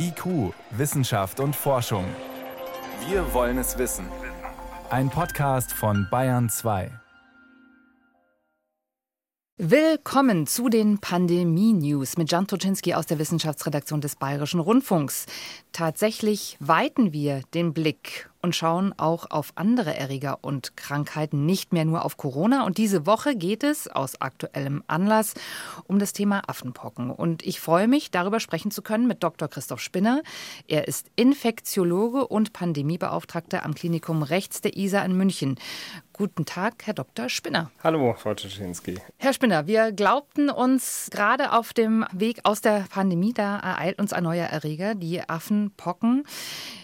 IQ, Wissenschaft und Forschung. Wir wollen es wissen. Ein Podcast von Bayern 2. Willkommen zu den Pandemie-News mit Jan Toczynski aus der Wissenschaftsredaktion des Bayerischen Rundfunks. Tatsächlich weiten wir den Blick und schauen auch auf andere Erreger und Krankheiten, nicht mehr nur auf Corona. Und diese Woche geht es aus aktuellem Anlass um das Thema Affenpocken. Und ich freue mich, darüber sprechen zu können mit Dr. Christoph Spinner. Er ist Infektiologe und Pandemiebeauftragter am Klinikum Rechts der ISA in München. Guten Tag, Herr Dr. Spinner. Hallo, Frau Czeschinski. Herr Spinner, wir glaubten uns gerade auf dem Weg aus der Pandemie, da ereilt uns ein neuer Erreger, die Affenpocken.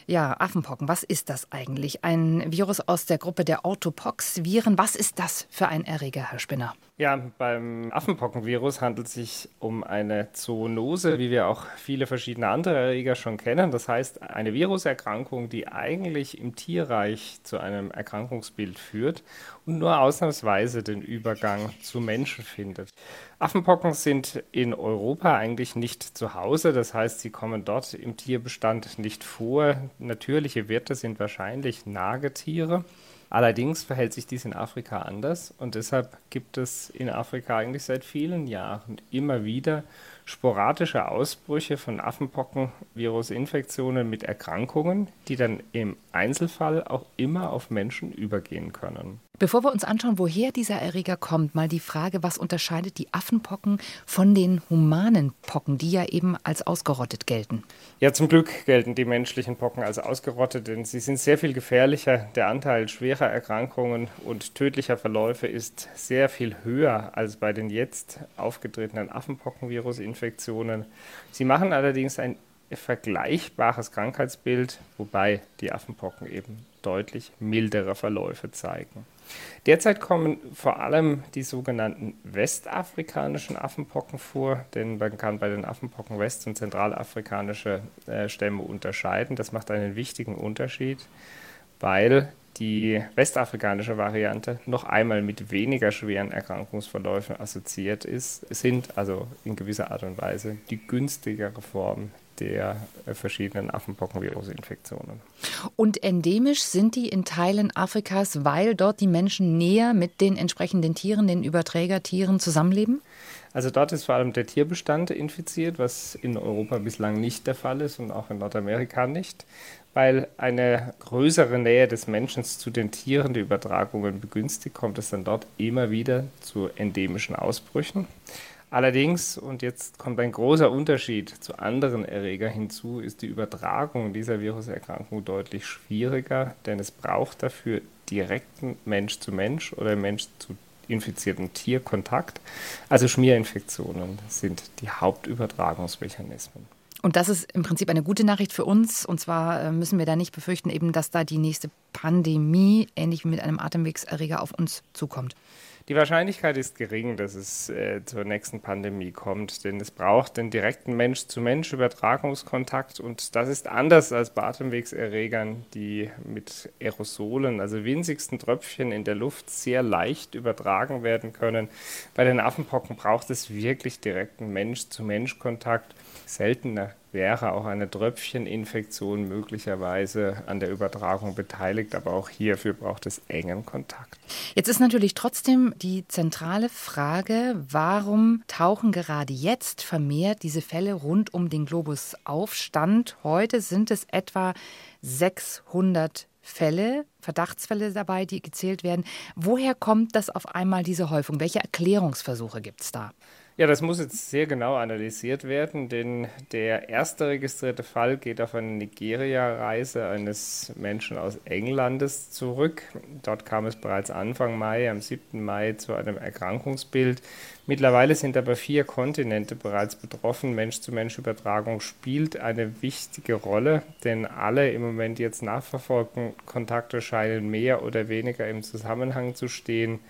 Ja, Affenpocken, was ist das eigentlich? Ein Virus aus der Gruppe der Orthopox-Viren. Was ist das für ein Erreger, Herr Spinner? Ja, beim Affenpockenvirus handelt es sich um eine Zoonose, wie wir auch viele verschiedene andere Erreger schon kennen. Das heißt, eine Viruserkrankung, die eigentlich im Tierreich zu einem Erkrankungsbild führt und nur ausnahmsweise den Übergang zu Menschen findet. Affenpocken sind in Europa eigentlich nicht zu Hause, das heißt, sie kommen dort im Tierbestand nicht vor. Natürliche Wirte sind wahrscheinlich Nagetiere. Allerdings verhält sich dies in Afrika anders und deshalb gibt es in Afrika eigentlich seit vielen Jahren immer wieder sporadische Ausbrüche von Affenpocken-Virusinfektionen mit Erkrankungen, die dann im Einzelfall auch immer auf Menschen übergehen können. Bevor wir uns anschauen, woher dieser Erreger kommt, mal die Frage, was unterscheidet die Affenpocken von den humanen Pocken, die ja eben als ausgerottet gelten? Ja, zum Glück gelten die menschlichen Pocken als ausgerottet, denn sie sind sehr viel gefährlicher. Der Anteil schwerer Erkrankungen und tödlicher Verläufe ist sehr viel höher als bei den jetzt aufgetretenen Affenpockenvirusinfektionen. Sie machen allerdings ein vergleichbares Krankheitsbild, wobei die Affenpocken eben deutlich mildere Verläufe zeigen. Derzeit kommen vor allem die sogenannten westafrikanischen Affenpocken vor, denn man kann bei den Affenpocken west- und zentralafrikanische äh, Stämme unterscheiden. Das macht einen wichtigen Unterschied, weil die westafrikanische Variante noch einmal mit weniger schweren Erkrankungsverläufen assoziiert ist, sind also in gewisser Art und Weise die günstigere Form der äh, verschiedenen Affenpockenvirusinfektionen. Und endemisch sind die in Teilen Afrikas, weil dort die Menschen näher mit den entsprechenden Tieren, den Überträgertieren zusammenleben? Also dort ist vor allem der Tierbestand infiziert, was in Europa bislang nicht der Fall ist und auch in Nordamerika nicht, weil eine größere Nähe des Menschen zu den Tieren die Übertragungen begünstigt, kommt es dann dort immer wieder zu endemischen Ausbrüchen. Allerdings, und jetzt kommt ein großer Unterschied zu anderen Erregern hinzu, ist die Übertragung dieser Viruserkrankung deutlich schwieriger, denn es braucht dafür direkten Mensch zu Mensch oder Mensch zu infiziertem Tierkontakt. Also Schmierinfektionen sind die Hauptübertragungsmechanismen. Und das ist im Prinzip eine gute Nachricht für uns. Und zwar äh, müssen wir da nicht befürchten, eben, dass da die nächste Pandemie, ähnlich wie mit einem Atemwegserreger, auf uns zukommt. Die Wahrscheinlichkeit ist gering, dass es äh, zur nächsten Pandemie kommt, denn es braucht den direkten Mensch-zu-Mensch-Übertragungskontakt und das ist anders als bei Atemwegserregern, die mit Aerosolen, also winzigsten Tröpfchen in der Luft, sehr leicht übertragen werden können. Bei den Affenpocken braucht es wirklich direkten Mensch-zu-Mensch-Kontakt. Seltener wäre auch eine Tröpfcheninfektion möglicherweise an der Übertragung beteiligt, aber auch hierfür braucht es engen Kontakt. Jetzt ist natürlich trotzdem die zentrale Frage, warum tauchen gerade jetzt vermehrt diese Fälle rund um den Globus auf? Stand heute sind es etwa 600 Fälle, Verdachtsfälle dabei, die gezählt werden. Woher kommt das auf einmal diese Häufung? Welche Erklärungsversuche gibt es da? Ja, das muss jetzt sehr genau analysiert werden, denn der erste registrierte Fall geht auf eine Nigeria-Reise eines Menschen aus Englandes zurück. Dort kam es bereits Anfang Mai, am 7. Mai, zu einem Erkrankungsbild. Mittlerweile sind aber vier Kontinente bereits betroffen. Mensch-zu-Mensch-Übertragung spielt eine wichtige Rolle, denn alle im Moment jetzt nachverfolgten Kontakte scheinen mehr oder weniger im Zusammenhang zu stehen.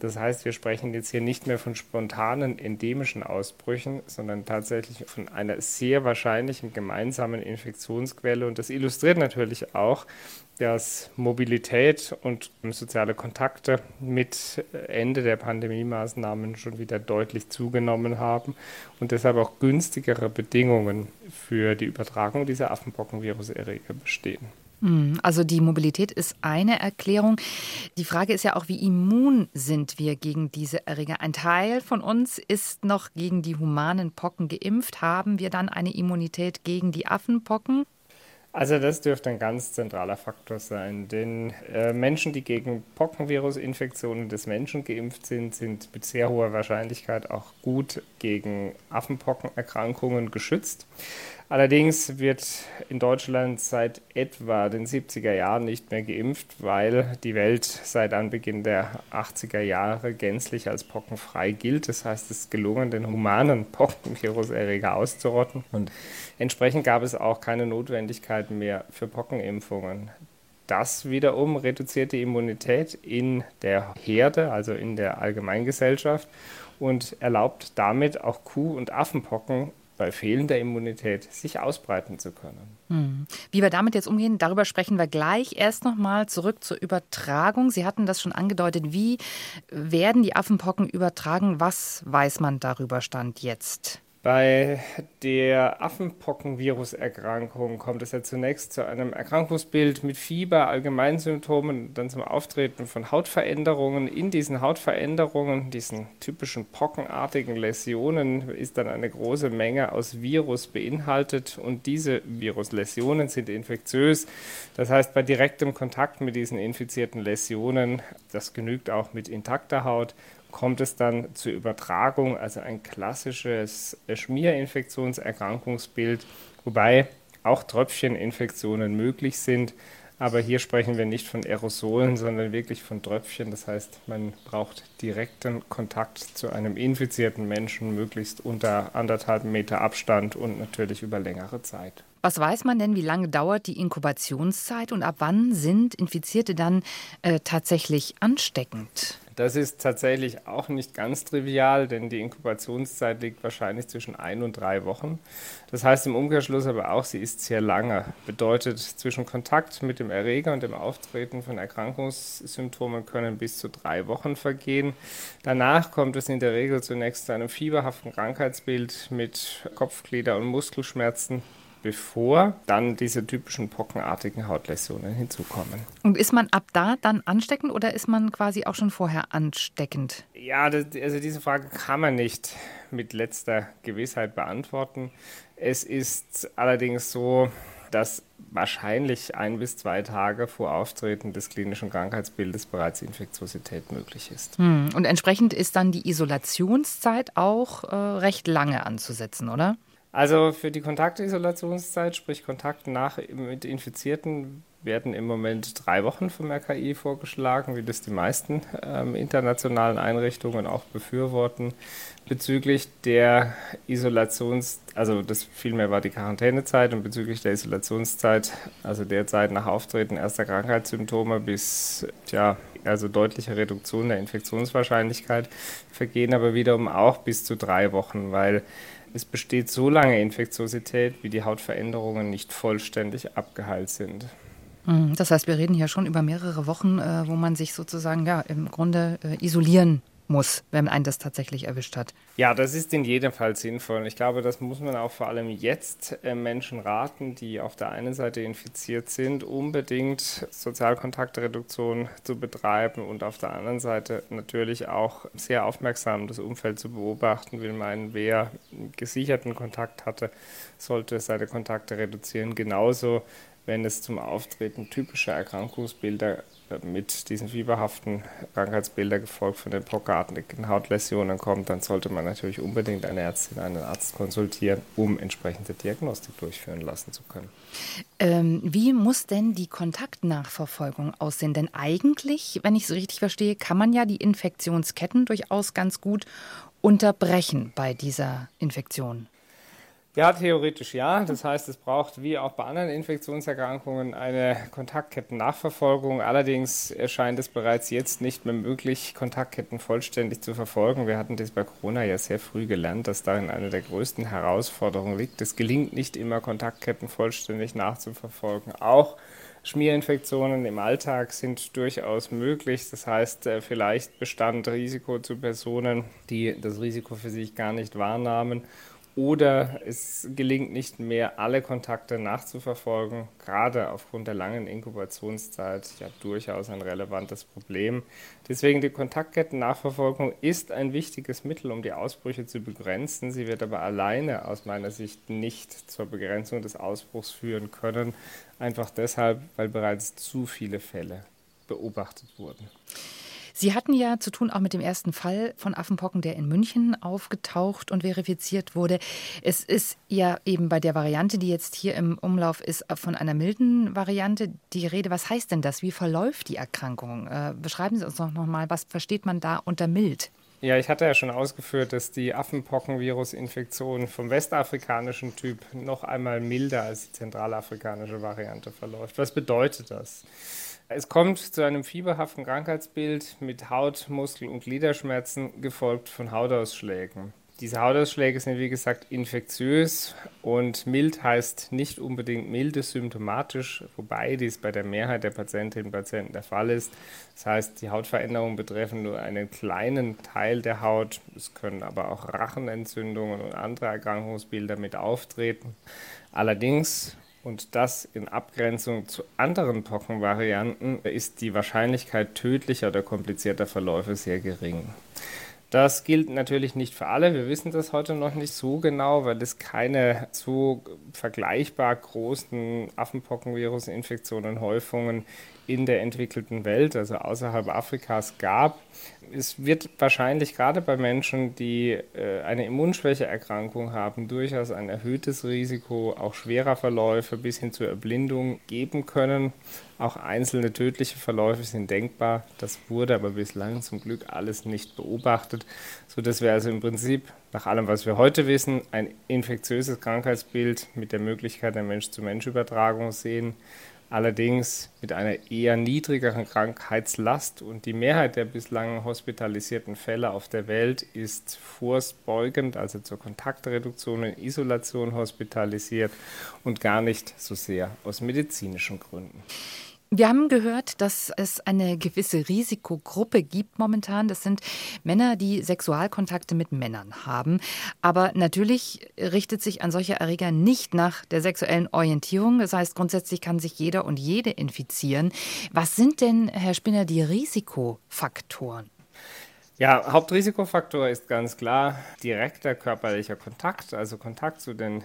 Das heißt, wir sprechen jetzt hier nicht mehr von spontanen endemischen Ausbrüchen, sondern tatsächlich von einer sehr wahrscheinlichen gemeinsamen Infektionsquelle. Und das illustriert natürlich auch, dass Mobilität und soziale Kontakte mit Ende der Pandemie-Maßnahmen schon wieder deutlich zugenommen haben und deshalb auch günstigere Bedingungen für die Übertragung dieser Affenpockenviruserreger bestehen. Hm, also die Mobilität ist eine Erklärung. Die Frage ist ja auch, wie immun sind wir gegen diese Erreger? Ein Teil von uns ist noch gegen die humanen Pocken geimpft. Haben wir dann eine Immunität gegen die Affenpocken? Also das dürfte ein ganz zentraler Faktor sein, denn äh, Menschen, die gegen Pockenvirusinfektionen des Menschen geimpft sind, sind mit sehr hoher Wahrscheinlichkeit auch gut gegen Affenpockenerkrankungen geschützt. Allerdings wird in Deutschland seit etwa den 70er Jahren nicht mehr geimpft, weil die Welt seit Anbeginn der 80er Jahre gänzlich als pockenfrei gilt. Das heißt, es ist gelungen, den humanen Pockenviruserreger auszurotten. Und entsprechend gab es auch keine Notwendigkeit mehr für Pockenimpfungen. Das wiederum reduziert die Immunität in der Herde, also in der Allgemeingesellschaft und erlaubt damit auch Kuh- und Affenpocken bei fehlender Immunität sich ausbreiten zu können. Hm. Wie wir damit jetzt umgehen, darüber sprechen wir gleich. Erst noch mal zurück zur Übertragung. Sie hatten das schon angedeutet. Wie werden die Affenpocken übertragen? Was weiß man darüber Stand jetzt? Bei der Affenpockenviruserkrankung kommt es ja zunächst zu einem Erkrankungsbild mit Fieber, Allgemeinsymptomen, dann zum Auftreten von Hautveränderungen. In diesen Hautveränderungen, diesen typischen pockenartigen Läsionen, ist dann eine große Menge aus Virus beinhaltet und diese Virusläsionen sind infektiös. Das heißt, bei direktem Kontakt mit diesen infizierten Läsionen, das genügt auch mit intakter Haut, kommt es dann zur Übertragung, also ein klassisches Schmierinfektionserkrankungsbild, wobei auch Tröpfcheninfektionen möglich sind. Aber hier sprechen wir nicht von Aerosolen, sondern wirklich von Tröpfchen. Das heißt, man braucht direkten Kontakt zu einem infizierten Menschen, möglichst unter anderthalb Meter Abstand und natürlich über längere Zeit. Was weiß man denn, wie lange dauert die Inkubationszeit und ab wann sind Infizierte dann äh, tatsächlich ansteckend? Das ist tatsächlich auch nicht ganz trivial, denn die Inkubationszeit liegt wahrscheinlich zwischen ein und drei Wochen. Das heißt im Umkehrschluss aber auch, sie ist sehr lange. Bedeutet, zwischen Kontakt mit dem Erreger und dem Auftreten von Erkrankungssymptomen können bis zu drei Wochen vergehen. Danach kommt es in der Regel zunächst zu einem fieberhaften Krankheitsbild mit Kopfglieder- und Muskelschmerzen bevor dann diese typischen pockenartigen Hautläsionen hinzukommen. Und ist man ab da dann ansteckend oder ist man quasi auch schon vorher ansteckend? Ja, das, also diese Frage kann man nicht mit letzter Gewissheit beantworten. Es ist allerdings so, dass wahrscheinlich ein bis zwei Tage vor Auftreten des klinischen Krankheitsbildes bereits Infektiosität möglich ist. Hm. Und entsprechend ist dann die Isolationszeit auch äh, recht lange anzusetzen, oder? Also für die Kontaktisolationszeit, sprich Kontakt nach mit Infizierten, werden im Moment drei Wochen vom RKI vorgeschlagen, wie das die meisten ähm, internationalen Einrichtungen auch befürworten. Bezüglich der Isolations, also das vielmehr war die Quarantänezeit und bezüglich der Isolationszeit, also der Zeit nach Auftreten erster Krankheitssymptome bis ja, also deutliche Reduktion der Infektionswahrscheinlichkeit, vergehen aber wiederum auch bis zu drei Wochen, weil es besteht so lange Infektiosität, wie die Hautveränderungen nicht vollständig abgeheilt sind. Mhm, das heißt, wir reden hier schon über mehrere Wochen, äh, wo man sich sozusagen ja im Grunde äh, isolieren muss, wenn einen das tatsächlich erwischt hat. Ja, das ist in jedem Fall sinnvoll. Ich glaube, das muss man auch vor allem jetzt äh, Menschen raten, die auf der einen Seite infiziert sind, unbedingt Sozialkontaktreduktion zu betreiben und auf der anderen Seite natürlich auch sehr aufmerksam das Umfeld zu beobachten, will meinen, wer gesicherten Kontakt hatte, sollte seine Kontakte reduzieren. Genauso wenn es zum Auftreten typischer Erkrankungsbilder mit diesen fieberhaften Krankheitsbildern gefolgt von den pockenartigen Hautläsionen kommt, dann sollte man natürlich unbedingt eine Ärztin, einen Arzt konsultieren, um entsprechende Diagnostik durchführen lassen zu können. Ähm, wie muss denn die Kontaktnachverfolgung aussehen? Denn eigentlich, wenn ich es richtig verstehe, kann man ja die Infektionsketten durchaus ganz gut unterbrechen bei dieser Infektion. Ja, theoretisch ja. Das heißt, es braucht wie auch bei anderen Infektionserkrankungen eine Kontaktketten-Nachverfolgung. Allerdings erscheint es bereits jetzt nicht mehr möglich, Kontaktketten vollständig zu verfolgen. Wir hatten das bei Corona ja sehr früh gelernt, dass darin eine der größten Herausforderungen liegt. Es gelingt nicht immer, Kontaktketten vollständig nachzuverfolgen. Auch Schmierinfektionen im Alltag sind durchaus möglich. Das heißt, äh, vielleicht bestand Risiko zu Personen, die das Risiko für sich gar nicht wahrnahmen oder es gelingt nicht mehr, alle Kontakte nachzuverfolgen, gerade aufgrund der langen Inkubationszeit ja durchaus ein relevantes Problem. Deswegen die Kontaktketten-Nachverfolgung ist ein wichtiges Mittel, um die Ausbrüche zu begrenzen. Sie wird aber alleine aus meiner Sicht nicht zur Begrenzung des Ausbruchs führen können, einfach deshalb, weil bereits zu viele Fälle beobachtet wurden. Sie hatten ja zu tun auch mit dem ersten Fall von Affenpocken, der in München aufgetaucht und verifiziert wurde. Es ist ja eben bei der Variante, die jetzt hier im Umlauf ist, von einer milden Variante die Rede. Was heißt denn das? Wie verläuft die Erkrankung? Äh, beschreiben Sie uns noch mal, was versteht man da unter mild? Ja, ich hatte ja schon ausgeführt, dass die Affenpockenvirusinfektion vom westafrikanischen Typ noch einmal milder als die zentralafrikanische Variante verläuft. Was bedeutet das? Es kommt zu einem fieberhaften Krankheitsbild mit Haut-, Muskel- und Gliederschmerzen, gefolgt von Hautausschlägen. Diese Hautausschläge sind wie gesagt infektiös und mild heißt nicht unbedingt milde symptomatisch, wobei dies bei der Mehrheit der Patientinnen und Patienten der Fall ist. Das heißt, die Hautveränderungen betreffen nur einen kleinen Teil der Haut. Es können aber auch Rachenentzündungen und andere Erkrankungsbilder mit auftreten. Allerdings und das in Abgrenzung zu anderen Pockenvarianten ist die Wahrscheinlichkeit tödlicher oder komplizierter Verläufe sehr gering. Das gilt natürlich nicht für alle. Wir wissen das heute noch nicht so genau, weil es keine so vergleichbar großen Affenpockenvirusinfektionen, Häufungen in der entwickelten Welt, also außerhalb Afrikas, gab. Es wird wahrscheinlich gerade bei Menschen, die äh, eine Immunschwächeerkrankung haben, durchaus ein erhöhtes Risiko auch schwerer Verläufe bis hin zur Erblindung geben können. Auch einzelne tödliche Verläufe sind denkbar. Das wurde aber bislang zum Glück alles nicht beobachtet, sodass wir also im Prinzip nach allem, was wir heute wissen, ein infektiöses Krankheitsbild mit der Möglichkeit der Mensch-zu-Mensch-Übertragung sehen allerdings mit einer eher niedrigeren Krankheitslast und die Mehrheit der bislang hospitalisierten Fälle auf der Welt ist vorbeugend, also zur Kontaktreduktion und Isolation hospitalisiert und gar nicht so sehr aus medizinischen Gründen. Wir haben gehört, dass es eine gewisse Risikogruppe gibt momentan. Das sind Männer, die Sexualkontakte mit Männern haben. Aber natürlich richtet sich ein solcher Erreger nicht nach der sexuellen Orientierung. Das heißt, grundsätzlich kann sich jeder und jede infizieren. Was sind denn, Herr Spinner, die Risikofaktoren? Ja, Hauptrisikofaktor ist ganz klar direkter körperlicher Kontakt, also Kontakt zu den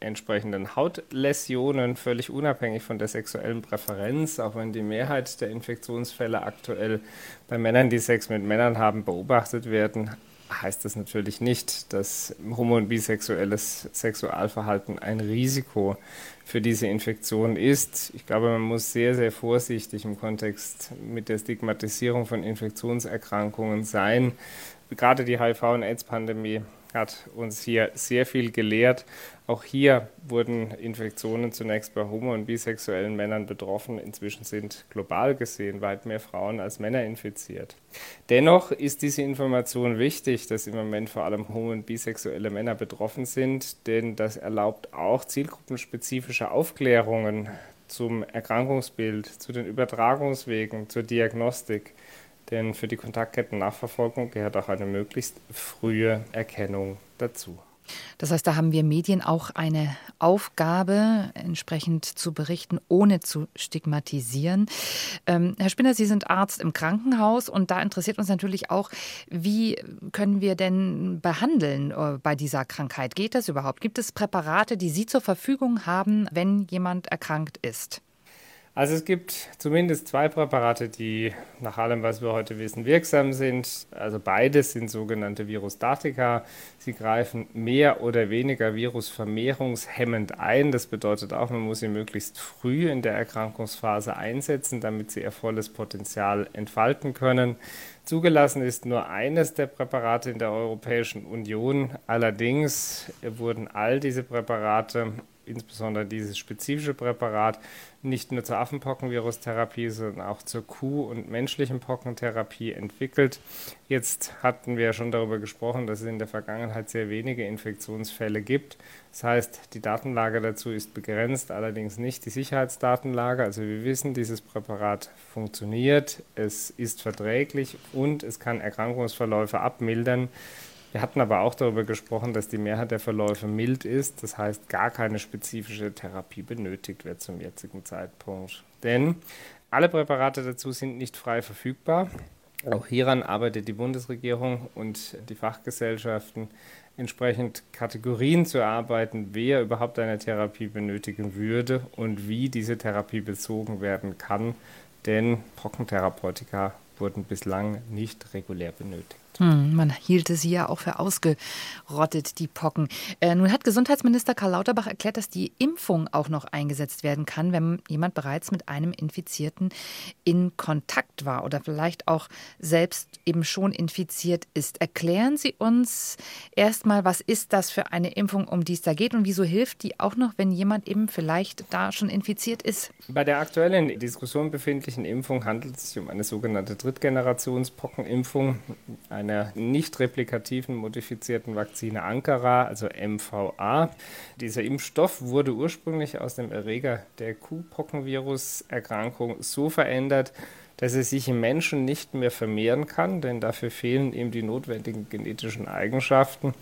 entsprechenden Hautläsionen, völlig unabhängig von der sexuellen Präferenz, auch wenn die Mehrheit der Infektionsfälle aktuell bei Männern, die Sex mit Männern haben, beobachtet werden, heißt das natürlich nicht, dass homo- und bisexuelles Sexualverhalten ein Risiko für diese Infektion ist. Ich glaube, man muss sehr, sehr vorsichtig im Kontext mit der Stigmatisierung von Infektionserkrankungen sein. Gerade die HIV- und AIDS-Pandemie hat uns hier sehr viel gelehrt. Auch hier wurden Infektionen zunächst bei homo- und bisexuellen Männern betroffen. Inzwischen sind global gesehen weit mehr Frauen als Männer infiziert. Dennoch ist diese Information wichtig, dass im Moment vor allem homo- und bisexuelle Männer betroffen sind, denn das erlaubt auch zielgruppenspezifische Aufklärungen zum Erkrankungsbild, zu den Übertragungswegen, zur Diagnostik. Denn für die Kontaktketten-Nachverfolgung gehört auch eine möglichst frühe Erkennung dazu. Das heißt, da haben wir Medien auch eine Aufgabe, entsprechend zu berichten, ohne zu stigmatisieren. Ähm, Herr Spinner, Sie sind Arzt im Krankenhaus und da interessiert uns natürlich auch, wie können wir denn behandeln äh, bei dieser Krankheit? Geht das überhaupt? Gibt es Präparate, die Sie zur Verfügung haben, wenn jemand erkrankt ist? Also es gibt zumindest zwei Präparate, die nach allem, was wir heute wissen, wirksam sind. Also beides sind sogenannte Virustatika. Sie greifen mehr oder weniger virusvermehrungshemmend ein. Das bedeutet auch, man muss sie möglichst früh in der Erkrankungsphase einsetzen, damit sie ihr volles Potenzial entfalten können. Zugelassen ist nur eines der Präparate in der Europäischen Union. Allerdings wurden all diese Präparate insbesondere dieses spezifische Präparat nicht nur zur Affenpockenvirustherapie, sondern auch zur Kuh- und menschlichen Pockentherapie entwickelt. Jetzt hatten wir schon darüber gesprochen, dass es in der Vergangenheit sehr wenige Infektionsfälle gibt. Das heißt, die Datenlage dazu ist begrenzt, allerdings nicht die Sicherheitsdatenlage. Also wir wissen, dieses Präparat funktioniert, es ist verträglich und es kann Erkrankungsverläufe abmildern. Wir hatten aber auch darüber gesprochen, dass die Mehrheit der Verläufe mild ist, das heißt gar keine spezifische Therapie benötigt wird zum jetzigen Zeitpunkt. Denn alle Präparate dazu sind nicht frei verfügbar. Auch hieran arbeitet die Bundesregierung und die Fachgesellschaften entsprechend Kategorien zu erarbeiten, wer überhaupt eine Therapie benötigen würde und wie diese Therapie bezogen werden kann. Denn Pockentherapeutika wurden bislang nicht regulär benötigt. Hm, man hielte sie ja auch für ausgerottet, die Pocken. Äh, nun hat Gesundheitsminister Karl Lauterbach erklärt, dass die Impfung auch noch eingesetzt werden kann, wenn jemand bereits mit einem Infizierten in Kontakt war oder vielleicht auch selbst eben schon infiziert ist. Erklären Sie uns erstmal, was ist das für eine Impfung, um die es da geht und wieso hilft die auch noch, wenn jemand eben vielleicht da schon infiziert ist? Bei der aktuellen Diskussion befindlichen Impfung handelt es sich um eine sogenannte Drittgenerations-Pockenimpfung. Eine einer nicht replikativen modifizierten Vakzine Ankara, also MVA. Dieser Impfstoff wurde ursprünglich aus dem Erreger der Kuhpockenvirus-Erkrankung so verändert, dass er sich im Menschen nicht mehr vermehren kann, denn dafür fehlen ihm die notwendigen genetischen Eigenschaften.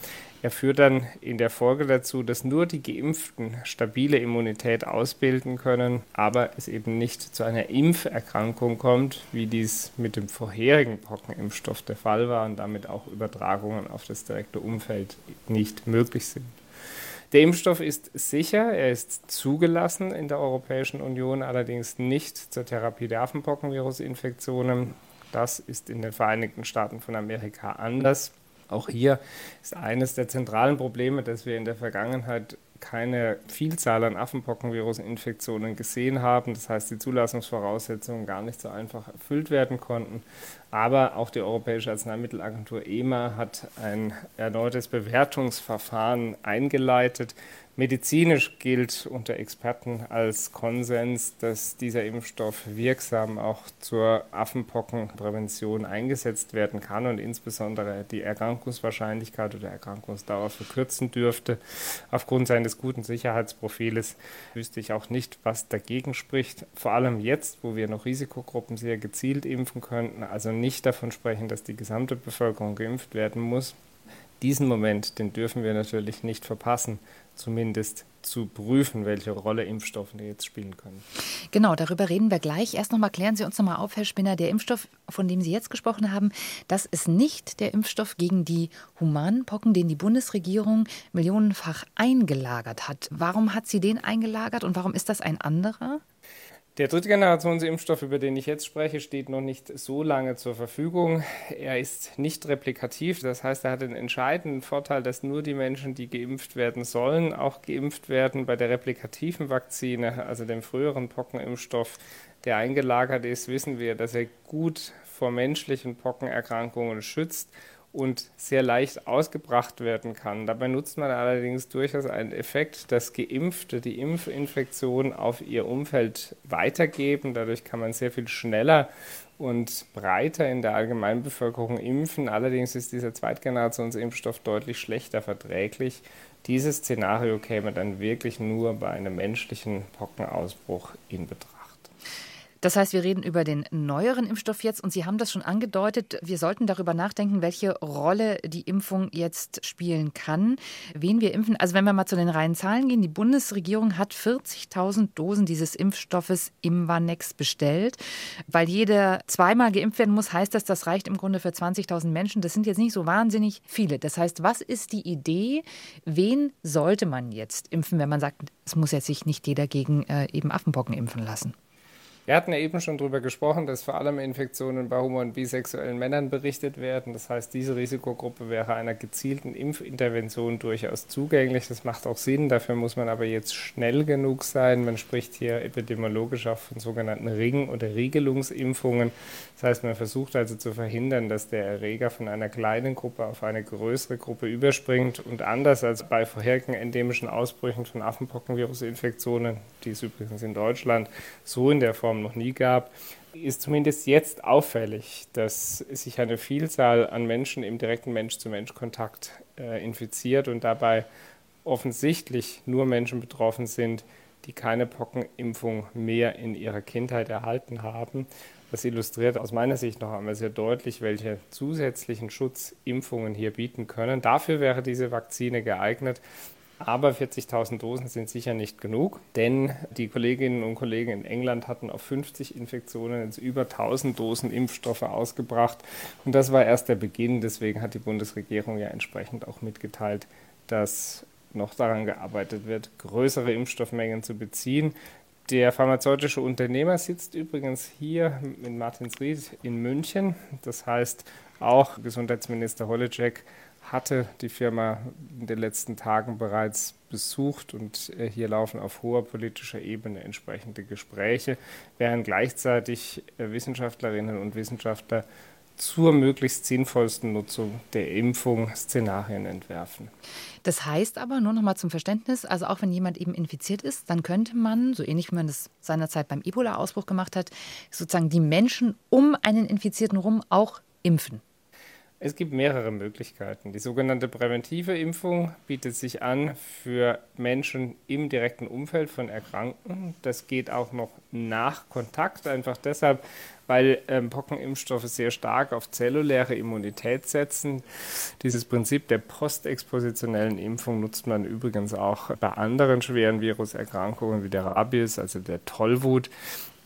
Er führt dann in der Folge dazu, dass nur die Geimpften stabile Immunität ausbilden können, aber es eben nicht zu einer Impferkrankung kommt, wie dies mit dem vorherigen Pockenimpfstoff der Fall war und damit auch Übertragungen auf das direkte Umfeld nicht möglich sind. Der Impfstoff ist sicher, er ist zugelassen in der Europäischen Union, allerdings nicht zur Therapie der Affenpockenvirusinfektionen. Das ist in den Vereinigten Staaten von Amerika anders. Auch hier ist eines der zentralen Probleme, dass wir in der Vergangenheit keine Vielzahl an Affenpockenvirusinfektionen gesehen haben. Das heißt, die Zulassungsvoraussetzungen gar nicht so einfach erfüllt werden konnten. Aber auch die Europäische Arzneimittelagentur EMA hat ein erneutes Bewertungsverfahren eingeleitet, Medizinisch gilt unter Experten als Konsens, dass dieser Impfstoff wirksam auch zur Affenpockenprävention eingesetzt werden kann und insbesondere die Erkrankungswahrscheinlichkeit oder Erkrankungsdauer verkürzen dürfte. Aufgrund seines guten Sicherheitsprofiles wüsste ich auch nicht, was dagegen spricht. Vor allem jetzt, wo wir noch Risikogruppen sehr gezielt impfen könnten, also nicht davon sprechen, dass die gesamte Bevölkerung geimpft werden muss. Diesen Moment, den dürfen wir natürlich nicht verpassen zumindest zu prüfen, welche Rolle Impfstoffe jetzt spielen können. Genau, darüber reden wir gleich. Erst noch mal klären Sie uns noch mal auf, Herr Spinner, der Impfstoff, von dem Sie jetzt gesprochen haben, das ist nicht der Impfstoff gegen die humanen Pocken, den die Bundesregierung millionenfach eingelagert hat. Warum hat sie den eingelagert und warum ist das ein anderer? Der dritte Generationsimpfstoff, über den ich jetzt spreche, steht noch nicht so lange zur Verfügung. Er ist nicht replikativ, das heißt, er hat den entscheidenden Vorteil, dass nur die Menschen, die geimpft werden sollen, auch geimpft werden. Bei der replikativen Vakzine, also dem früheren Pockenimpfstoff, der eingelagert ist, wissen wir, dass er gut vor menschlichen Pockenerkrankungen schützt und sehr leicht ausgebracht werden kann. Dabei nutzt man allerdings durchaus einen Effekt, dass Geimpfte die Impfinfektion auf ihr Umfeld weitergeben. Dadurch kann man sehr viel schneller und breiter in der Allgemeinbevölkerung impfen. Allerdings ist dieser Zweitgenerationsimpfstoff deutlich schlechter verträglich. Dieses Szenario käme dann wirklich nur bei einem menschlichen Pockenausbruch in Betracht. Das heißt, wir reden über den neueren Impfstoff jetzt und Sie haben das schon angedeutet. Wir sollten darüber nachdenken, welche Rolle die Impfung jetzt spielen kann, wen wir impfen. Also wenn wir mal zu den reinen Zahlen gehen, die Bundesregierung hat 40.000 Dosen dieses Impfstoffes im Vanex bestellt. Weil jeder zweimal geimpft werden muss, heißt das, das reicht im Grunde für 20.000 Menschen. Das sind jetzt nicht so wahnsinnig viele. Das heißt, was ist die Idee? Wen sollte man jetzt impfen, wenn man sagt, es muss jetzt sich nicht jeder gegen äh, eben Affenpocken impfen lassen? Wir hatten ja eben schon darüber gesprochen, dass vor allem Infektionen bei homo- und bisexuellen Männern berichtet werden. Das heißt, diese Risikogruppe wäre einer gezielten Impfintervention durchaus zugänglich. Das macht auch Sinn. Dafür muss man aber jetzt schnell genug sein. Man spricht hier epidemiologisch auch von sogenannten Ring- oder Riegelungsimpfungen. Das heißt, man versucht also zu verhindern, dass der Erreger von einer kleinen Gruppe auf eine größere Gruppe überspringt. Und anders als bei vorherigen endemischen Ausbrüchen von Affenpockenvirusinfektionen, die es übrigens in Deutschland so in der Form noch nie gab, ist zumindest jetzt auffällig, dass sich eine Vielzahl an Menschen im direkten Mensch-zu-Mensch-Kontakt äh, infiziert und dabei offensichtlich nur Menschen betroffen sind, die keine Pockenimpfung mehr in ihrer Kindheit erhalten haben. Das illustriert aus meiner Sicht noch einmal sehr deutlich, welche zusätzlichen Schutz Impfungen hier bieten können. Dafür wäre diese Vakzine geeignet. Aber 40.000 Dosen sind sicher nicht genug, denn die Kolleginnen und Kollegen in England hatten auf 50 Infektionen jetzt über 1000 Dosen Impfstoffe ausgebracht. Und das war erst der Beginn. Deswegen hat die Bundesregierung ja entsprechend auch mitgeteilt, dass noch daran gearbeitet wird, größere Impfstoffmengen zu beziehen. Der pharmazeutische Unternehmer sitzt übrigens hier in Martinsried in München. Das heißt, auch Gesundheitsminister Holleczek hatte die Firma in den letzten Tagen bereits besucht und äh, hier laufen auf hoher politischer Ebene entsprechende Gespräche, während gleichzeitig äh, Wissenschaftlerinnen und Wissenschaftler zur möglichst sinnvollsten Nutzung der Impfung Szenarien entwerfen. Das heißt aber nur noch mal zum Verständnis, also auch wenn jemand eben infiziert ist, dann könnte man, so ähnlich wie man das seinerzeit beim Ebola-Ausbruch gemacht hat, sozusagen die Menschen um einen Infizierten rum auch impfen. Es gibt mehrere Möglichkeiten. Die sogenannte präventive Impfung bietet sich an für Menschen im direkten Umfeld von Erkrankten. Das geht auch noch nach Kontakt, einfach deshalb, weil ähm, Pockenimpfstoffe sehr stark auf zelluläre Immunität setzen. Dieses Prinzip der postexpositionellen Impfung nutzt man übrigens auch bei anderen schweren Viruserkrankungen wie der Rabies, also der Tollwut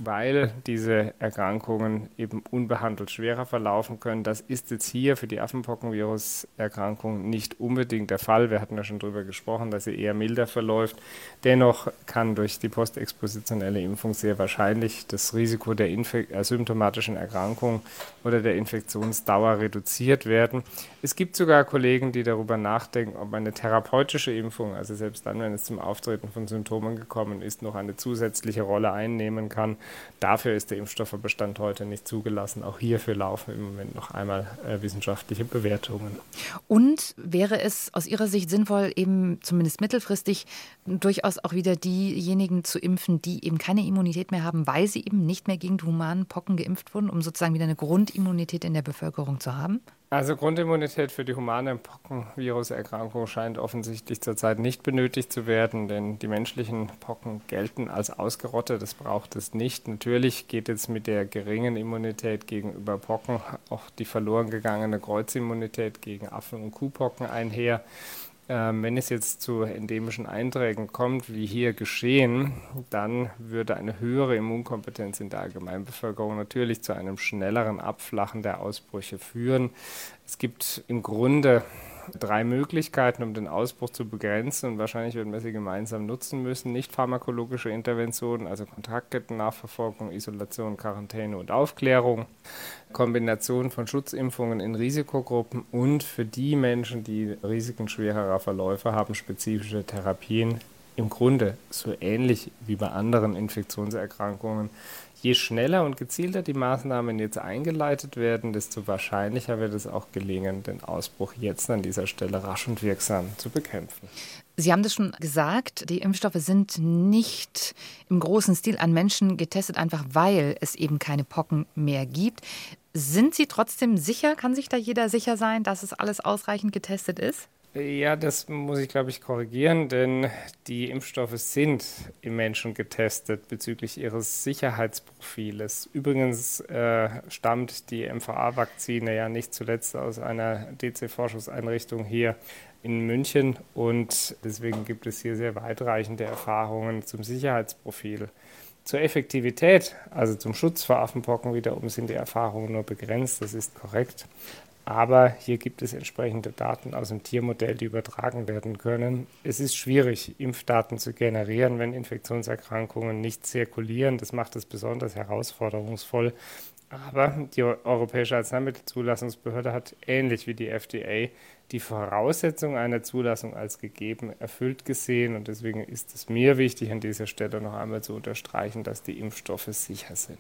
weil diese Erkrankungen eben unbehandelt schwerer verlaufen können. Das ist jetzt hier für die Affenpockenvirus-Erkrankung nicht unbedingt der Fall. Wir hatten ja schon darüber gesprochen, dass sie eher milder verläuft. Dennoch kann durch die postexpositionelle Impfung sehr wahrscheinlich das Risiko der asymptomatischen Erkrankung oder der Infektionsdauer reduziert werden. Es gibt sogar Kollegen, die darüber nachdenken, ob eine therapeutische Impfung, also selbst dann, wenn es zum Auftreten von Symptomen gekommen ist, noch eine zusätzliche Rolle einnehmen kann. Dafür ist der Impfstoffbestand heute nicht zugelassen. Auch hierfür laufen im Moment noch einmal äh, wissenschaftliche Bewertungen. Und wäre es aus Ihrer Sicht sinnvoll, eben zumindest mittelfristig durchaus auch wieder diejenigen zu impfen, die eben keine Immunität mehr haben, weil sie eben nicht mehr gegen die humanen Pocken geimpft wurden, um sozusagen wieder eine Grundimmunität in der Bevölkerung zu haben? Also Grundimmunität für die humane Pockenviruserkrankung scheint offensichtlich zurzeit nicht benötigt zu werden, denn die menschlichen Pocken gelten als ausgerottet. Das braucht es nicht. Natürlich geht jetzt mit der geringen Immunität gegenüber Pocken auch die verloren gegangene Kreuzimmunität gegen Affen- und Kuhpocken einher. Ähm, wenn es jetzt zu endemischen Einträgen kommt, wie hier geschehen, dann würde eine höhere Immunkompetenz in der Allgemeinbevölkerung natürlich zu einem schnelleren Abflachen der Ausbrüche führen. Es gibt im Grunde drei Möglichkeiten, um den Ausbruch zu begrenzen und wahrscheinlich werden wir sie gemeinsam nutzen müssen. Nicht pharmakologische Interventionen, also Kontaktketten-Nachverfolgung, Isolation, Quarantäne und Aufklärung. Kombination von Schutzimpfungen in Risikogruppen und für die Menschen, die Risiken schwererer Verläufe haben, spezifische Therapien. Im Grunde so ähnlich wie bei anderen Infektionserkrankungen je schneller und gezielter die Maßnahmen jetzt eingeleitet werden, desto wahrscheinlicher wird es auch gelingen, den Ausbruch jetzt an dieser Stelle rasch und wirksam zu bekämpfen. Sie haben das schon gesagt, die Impfstoffe sind nicht im großen Stil an Menschen getestet, einfach weil es eben keine Pocken mehr gibt. Sind Sie trotzdem sicher? Kann sich da jeder sicher sein, dass es alles ausreichend getestet ist? Ja, das muss ich, glaube ich, korrigieren, denn die Impfstoffe sind im Menschen getestet bezüglich ihres Sicherheitsprofiles. Übrigens äh, stammt die MVA-Vakzine ja nicht zuletzt aus einer DC-Forschungseinrichtung hier in München und deswegen gibt es hier sehr weitreichende Erfahrungen zum Sicherheitsprofil. Zur Effektivität, also zum Schutz vor Affenpocken wiederum, sind die Erfahrungen nur begrenzt, das ist korrekt. Aber hier gibt es entsprechende Daten aus dem Tiermodell, die übertragen werden können. Es ist schwierig, Impfdaten zu generieren, wenn Infektionserkrankungen nicht zirkulieren. Das macht es besonders herausforderungsvoll. Aber die Europäische Arzneimittelzulassungsbehörde hat ähnlich wie die FDA die Voraussetzung einer Zulassung als gegeben erfüllt gesehen. Und deswegen ist es mir wichtig, an dieser Stelle noch einmal zu unterstreichen, dass die Impfstoffe sicher sind.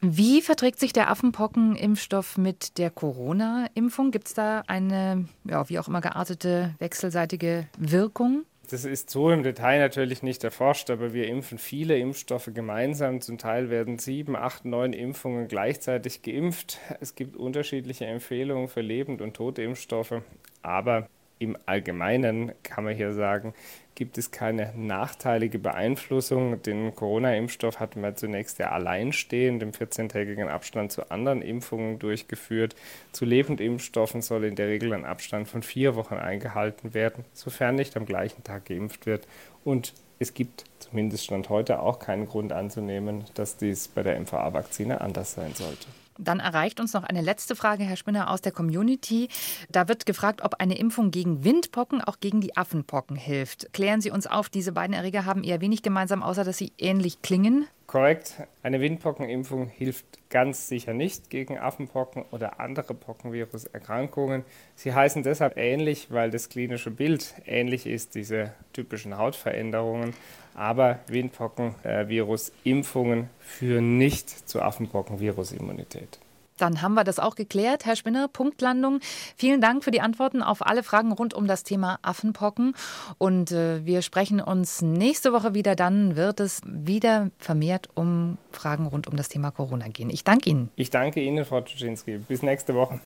Wie verträgt sich der Affenpockenimpfstoff mit der Corona-Impfung? Gibt es da eine, ja, wie auch immer geartete wechselseitige Wirkung? Das ist so im Detail natürlich nicht erforscht, aber wir impfen viele Impfstoffe gemeinsam. Zum Teil werden sieben, acht, neun Impfungen gleichzeitig geimpft. Es gibt unterschiedliche Empfehlungen für Lebend- und Totimpfstoffe, aber im Allgemeinen kann man hier sagen, gibt es keine nachteilige Beeinflussung. Den Corona-Impfstoff hatten wir zunächst ja alleinstehend im 14-tägigen Abstand zu anderen Impfungen durchgeführt. Zu Lebendimpfstoffen soll in der Regel ein Abstand von vier Wochen eingehalten werden, sofern nicht am gleichen Tag geimpft wird. Und es gibt zumindest Stand heute auch keinen Grund anzunehmen, dass dies bei der MVA-Vakzine anders sein sollte. Dann erreicht uns noch eine letzte Frage, Herr Spinner, aus der Community. Da wird gefragt, ob eine Impfung gegen Windpocken auch gegen die Affenpocken hilft. Klären Sie uns auf, diese beiden Erreger haben eher wenig gemeinsam, außer dass sie ähnlich klingen. Korrekt. Eine Windpockenimpfung hilft ganz sicher nicht gegen Affenpocken oder andere Pockenviruserkrankungen. Sie heißen deshalb ähnlich, weil das klinische Bild ähnlich ist, diese typischen Hautveränderungen. Aber Windpockenvirusimpfungen führen nicht zu Affenpockenvirusimmunität. Dann haben wir das auch geklärt, Herr Spinner. Punktlandung. Vielen Dank für die Antworten auf alle Fragen rund um das Thema Affenpocken. Und äh, wir sprechen uns nächste Woche wieder. Dann wird es wieder vermehrt um Fragen rund um das Thema Corona gehen. Ich danke Ihnen. Ich danke Ihnen, Frau Tuschinski. Bis nächste Woche.